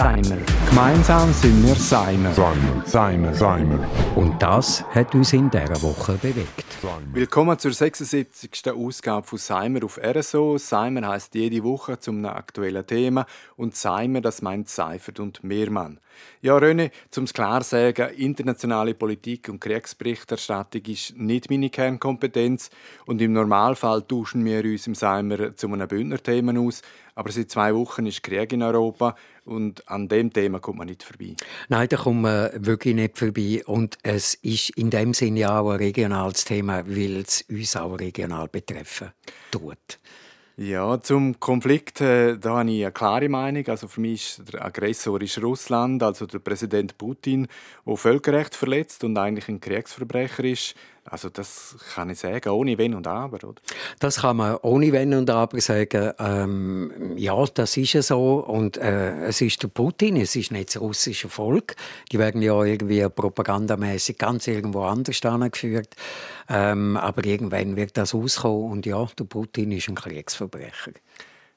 Seimer. Gemeinsam sind wir Seimer. Seimer. Seimer. Seimer. Und das hat uns in dieser Woche bewegt. Willkommen zur 76. Ausgabe von Seimer auf RSO. Seimer heißt jede Woche zum aktuellen Thema und Seimer, das meint Seifert und Mehrmann. Ja, René, zum klar sagen, internationale Politik und Kriegsberichterstattung ist nicht meine Kernkompetenz und im Normalfall tauschen wir uns im Seimer zu einem Bündner-Thema aus. Aber seit zwei Wochen ist Krieg in Europa und an dem Thema kommt man nicht vorbei. Nein, da kommt man wirklich nicht vorbei. Und es ist in dem Sinne auch ein regionales Thema, weil es uns auch regional betreffen tut. Ja, zum Konflikt äh, da habe ich eine klare Meinung. Also für mich ist der Aggressor ist Russland, also der Präsident Putin, der Völkerrecht verletzt und eigentlich ein Kriegsverbrecher ist. Also das kann ich sagen, ohne Wenn und Aber, oder? Das kann man ohne Wenn und Aber sagen. Ähm, ja, das ist ja so. Und äh, es ist der Putin, es ist nicht das russische Volk. Die werden ja irgendwie propagandamäßig ganz irgendwo anders angeführt. Ähm, aber irgendwann wird das auskommen. Und ja, der Putin ist ein Kriegsverbrecher.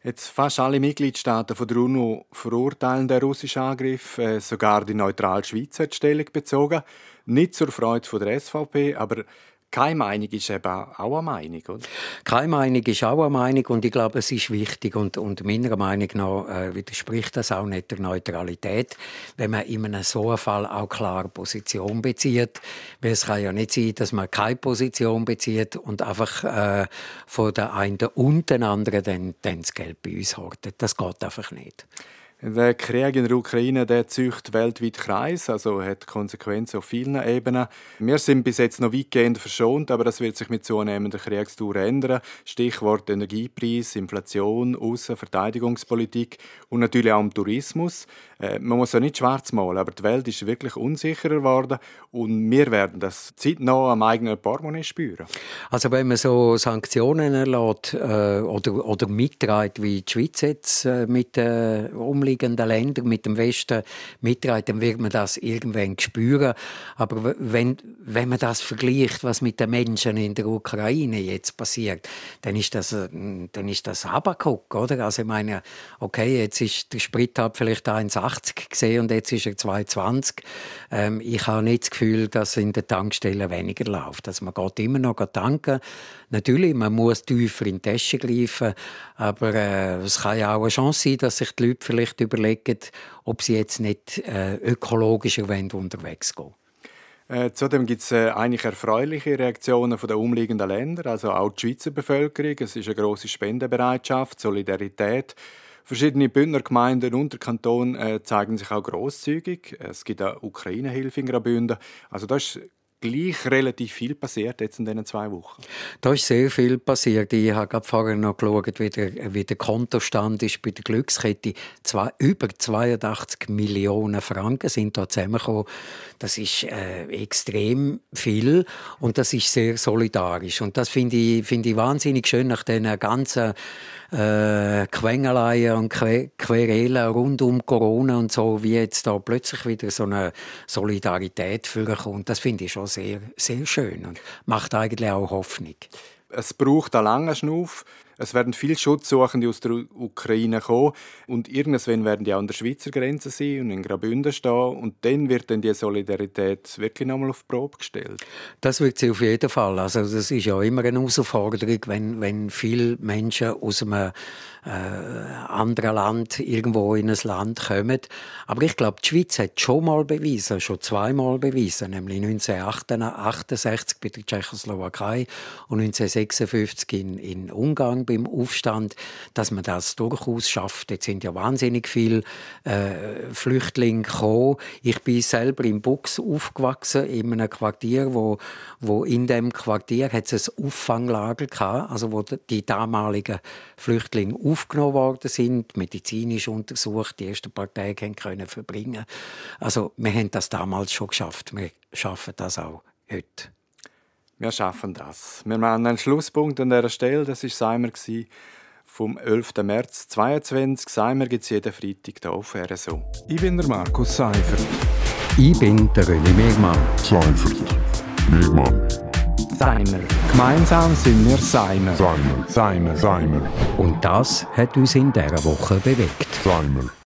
Jetzt fast alle Mitgliedstaaten von der UNO verurteilen den russischen Angriff. Äh, sogar die neutrale Schweiz hat Stellung bezogen. Nicht zur Freude der SVP, aber keine Meinung ist eben auch eine Meinung, oder? Keine Meinung ist auch eine Meinung und ich glaube, es ist wichtig und, und meiner Meinung nach äh, widerspricht das auch nicht der Neutralität, wenn man in einem so einem Fall auch klar Position bezieht. Weil es kann ja nicht sein, dass man keine Position bezieht und einfach äh, von der einen und den anderen dann, dann das Geld bei uns hortet. Das geht einfach nicht. Der Krieg in der Ukraine der zücht weltweit Kreis, also hat Konsequenzen auf vielen Ebenen. Wir sind bis jetzt noch weitgehend verschont, aber das wird sich mit zunehmender Kriegstour ändern. Stichwort Energiepreis, Inflation, Aussen-, Verteidigungspolitik und natürlich auch im Tourismus. Äh, man muss ja nicht schwarz malen, aber die Welt ist wirklich unsicherer geworden und wir werden das zeitnah am eigenen Portemonnaie spüren. Also wenn man so Sanktionen erlässt äh, oder, oder mitträgt, wie die Schweiz jetzt äh, mit den umliegenden Ländern, mit dem Westen mitträgt, dann wird man das irgendwann spüren. Aber wenn, wenn man das vergleicht, was mit den Menschen in der Ukraine jetzt passiert, dann ist das, äh, dann ist das Habakuk, oder? Also ich meine, okay, jetzt ist der Sprit halt vielleicht 1,80 gesehen und jetzt ist er 2,20. Ähm, ich habe nicht das Gefühl, dass in den Tankstellen weniger läuft. Also man geht immer noch tanken. Natürlich, man muss tiefer in die Tasche greifen, aber äh, es kann ja auch eine Chance sein, dass sich die Leute vielleicht überlegen, ob sie jetzt nicht äh, ökologischer unterwegs gehen äh, Zudem gibt es äh, eigentlich erfreuliche Reaktionen von den umliegenden Ländern, also auch die Schweizer Bevölkerung. Es ist eine große Spendenbereitschaft, Solidarität. Verschiedene Bündner Gemeinden und der Kanton äh, zeigen sich auch großzügig. Es gibt auch Ukraine-Hilfe in Graubünden. Also das ist gleich relativ viel passiert jetzt in diesen zwei Wochen? Da ist sehr viel passiert. Ich habe vorher noch geschaut, wie der, wie der Kontostand ist bei der Glückskette. Zwei, über 82 Millionen Franken sind da zusammengekommen. Das ist äh, extrem viel und das ist sehr solidarisch. Und das finde ich, finde ich wahnsinnig schön nach den ganzen äh, Quengeleien und Querelen rund um Corona und so, wie jetzt da plötzlich wieder so eine Solidarität vorkommt. Das finde ich schon sehr, sehr schön und macht eigentlich auch Hoffnung. Es braucht einen langen Schnuff. Es werden viele Schutzsuchende aus der Ukraine kommen und irgendwann werden die an der Schweizer Grenze sein und in Graubünden stehen und dann wird dann die Solidarität wirklich nochmal auf die Probe gestellt. Das wird sie auf jeden Fall. Also das ist ja immer eine Herausforderung, wenn, wenn viele Menschen aus einem äh, anderen Land irgendwo in ein Land kommen. Aber ich glaube, die Schweiz hat schon mal bewiesen, schon zweimal bewiesen, nämlich 1968 bei der Tschechoslowakei und 1956 in, in Ungarn beim Aufstand, dass man das durchaus schafft. Jetzt sind ja wahnsinnig viele äh, Flüchtlinge gekommen. Ich bin selber im Buchs aufgewachsen, in einem Quartier, wo, wo in dem Quartier es ein Auffanglager gehabt, also wo die damaligen Flüchtlinge aufgenommen worden sind, medizinisch untersucht, die ersten paar Tage können verbringen. Also wir haben das damals schon geschafft. Wir schaffen das auch heute. Wir schaffen das. Wir machen einen Schlusspunkt an dieser Stelle. Das war Seimer vom 11. März 2022. Seimer gibt es jeden Freitag hier auf RSO. Ich bin der Markus Seifert. Ich bin der René Megmann. Seifert. Megmann. Seimer. Gemeinsam sind wir Seimer. Seimer, Seimer, Seimer, Und das hat uns in dieser Woche bewegt. Seimer.